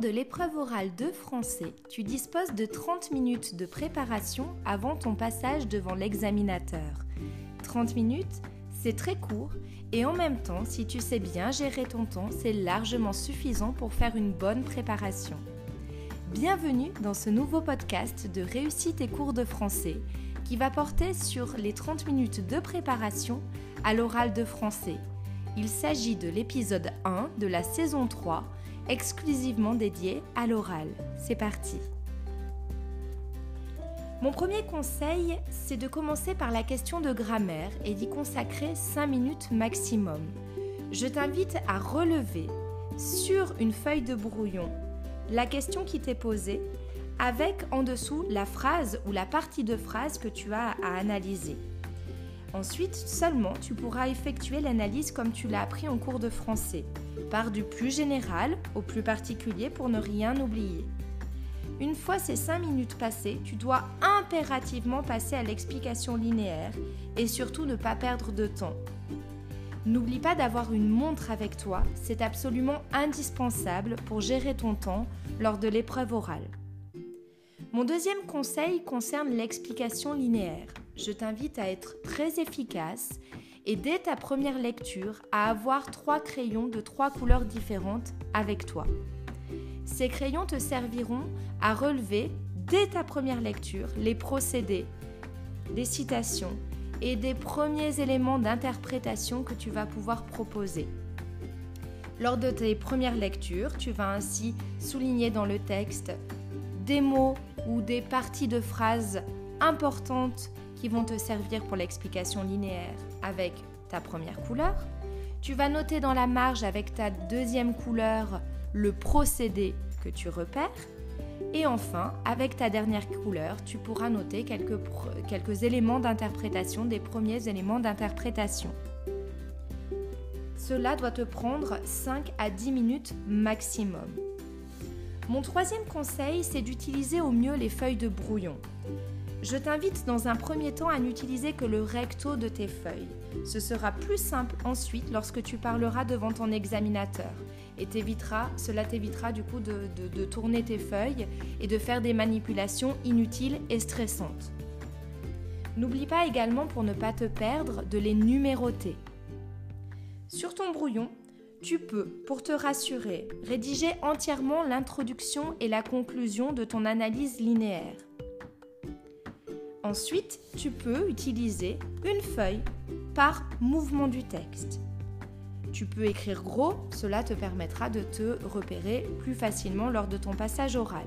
De l'épreuve orale de français, tu disposes de 30 minutes de préparation avant ton passage devant l'examinateur. 30 minutes, c'est très court et en même temps, si tu sais bien gérer ton temps, c'est largement suffisant pour faire une bonne préparation. Bienvenue dans ce nouveau podcast de Réussite et cours de français qui va porter sur les 30 minutes de préparation à l'oral de français. Il s'agit de l'épisode 1 de la saison 3 exclusivement dédié à l'oral. C'est parti. Mon premier conseil, c'est de commencer par la question de grammaire et d'y consacrer 5 minutes maximum. Je t'invite à relever sur une feuille de brouillon la question qui t'est posée avec en dessous la phrase ou la partie de phrase que tu as à analyser. Ensuite, seulement, tu pourras effectuer l'analyse comme tu l'as appris en cours de français. Par du plus général au plus particulier pour ne rien oublier. Une fois ces 5 minutes passées, tu dois impérativement passer à l'explication linéaire et surtout ne pas perdre de temps. N'oublie pas d'avoir une montre avec toi, c'est absolument indispensable pour gérer ton temps lors de l'épreuve orale. Mon deuxième conseil concerne l'explication linéaire. Je t'invite à être très efficace et dès ta première lecture à avoir trois crayons de trois couleurs différentes avec toi. Ces crayons te serviront à relever dès ta première lecture les procédés, les citations et des premiers éléments d'interprétation que tu vas pouvoir proposer. Lors de tes premières lectures, tu vas ainsi souligner dans le texte des mots ou des parties de phrases importantes qui vont te servir pour l'explication linéaire avec ta première couleur. Tu vas noter dans la marge avec ta deuxième couleur le procédé que tu repères. Et enfin, avec ta dernière couleur, tu pourras noter quelques, éléments d'interprétation, des premiers éléments d'interprétation. Cela doit te prendre 5 à 10 minutes maximum. Mon troisième conseil, c'est d'utiliser au mieux les feuilles de brouillon. Je t'invite dans un premier temps à n'utiliser que le recto de tes feuilles. Ce sera plus simple ensuite lorsque tu parleras devant ton examinateur. Et cela t'évitera du coup de, de tourner tes feuilles et de faire des manipulations inutiles et stressantes. N'oublie pas également pour ne pas te perdre de les numéroter. Sur ton brouillon, tu peux, pour te rassurer, rédiger entièrement l'introduction et la conclusion de ton analyse linéaire. Ensuite, tu peux utiliser une feuille par mouvement du texte. Tu peux écrire gros, cela te permettra de te repérer plus facilement lors de ton passage oral.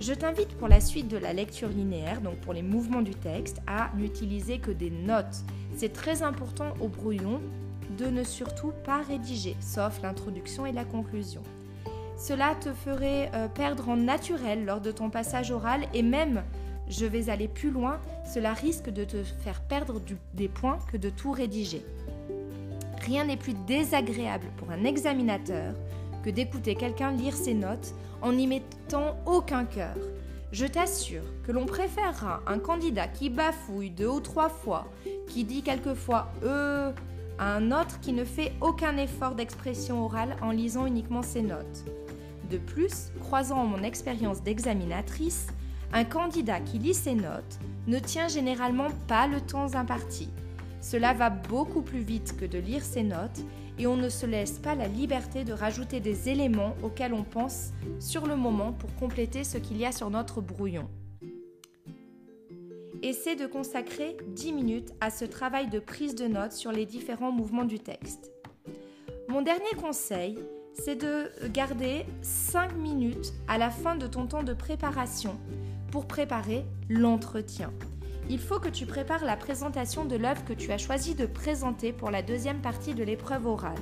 Je t'invite pour la suite de la lecture linéaire, donc pour les mouvements du texte, à n'utiliser que des notes. C'est très important au brouillon de ne surtout pas rédiger, sauf l'introduction et la conclusion. Cela te ferait euh, perdre en naturel lors de ton passage oral et même je vais aller plus loin, cela risque de te faire perdre des points que de tout rédiger. Rien n'est plus désagréable pour un examinateur que d'écouter quelqu'un lire ses notes en n'y mettant aucun cœur. Je t'assure que l'on préférera un candidat qui bafouille deux ou trois fois, qui dit quelquefois euh à un autre qui ne fait aucun effort d'expression orale en lisant uniquement ses notes. De plus, croisant mon expérience d'examinatrice, un candidat qui lit ses notes ne tient généralement pas le temps imparti. Cela va beaucoup plus vite que de lire ses notes et on ne se laisse pas la liberté de rajouter des éléments auxquels on pense sur le moment pour compléter ce qu'il y a sur notre brouillon. Essaie de consacrer 10 minutes à ce travail de prise de notes sur les différents mouvements du texte. Mon dernier conseil, c'est de garder 5 minutes à la fin de ton temps de préparation pour préparer l'entretien. Il faut que tu prépares la présentation de l'œuvre que tu as choisi de présenter pour la deuxième partie de l'épreuve orale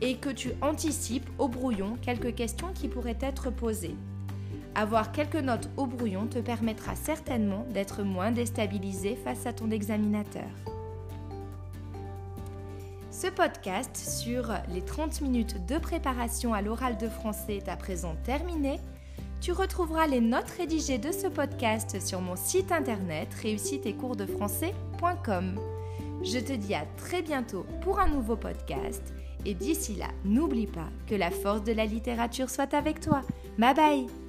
et que tu anticipes au brouillon quelques questions qui pourraient être posées. Avoir quelques notes au brouillon te permettra certainement d'être moins déstabilisé face à ton examinateur. Ce podcast sur les 30 minutes de préparation à l'oral de français est à présent terminé. Tu retrouveras les notes rédigées de ce podcast sur mon site internet réussite. Je te dis à très bientôt pour un nouveau podcast et d'ici là, n'oublie pas que la force de la littérature soit avec toi. Bye bye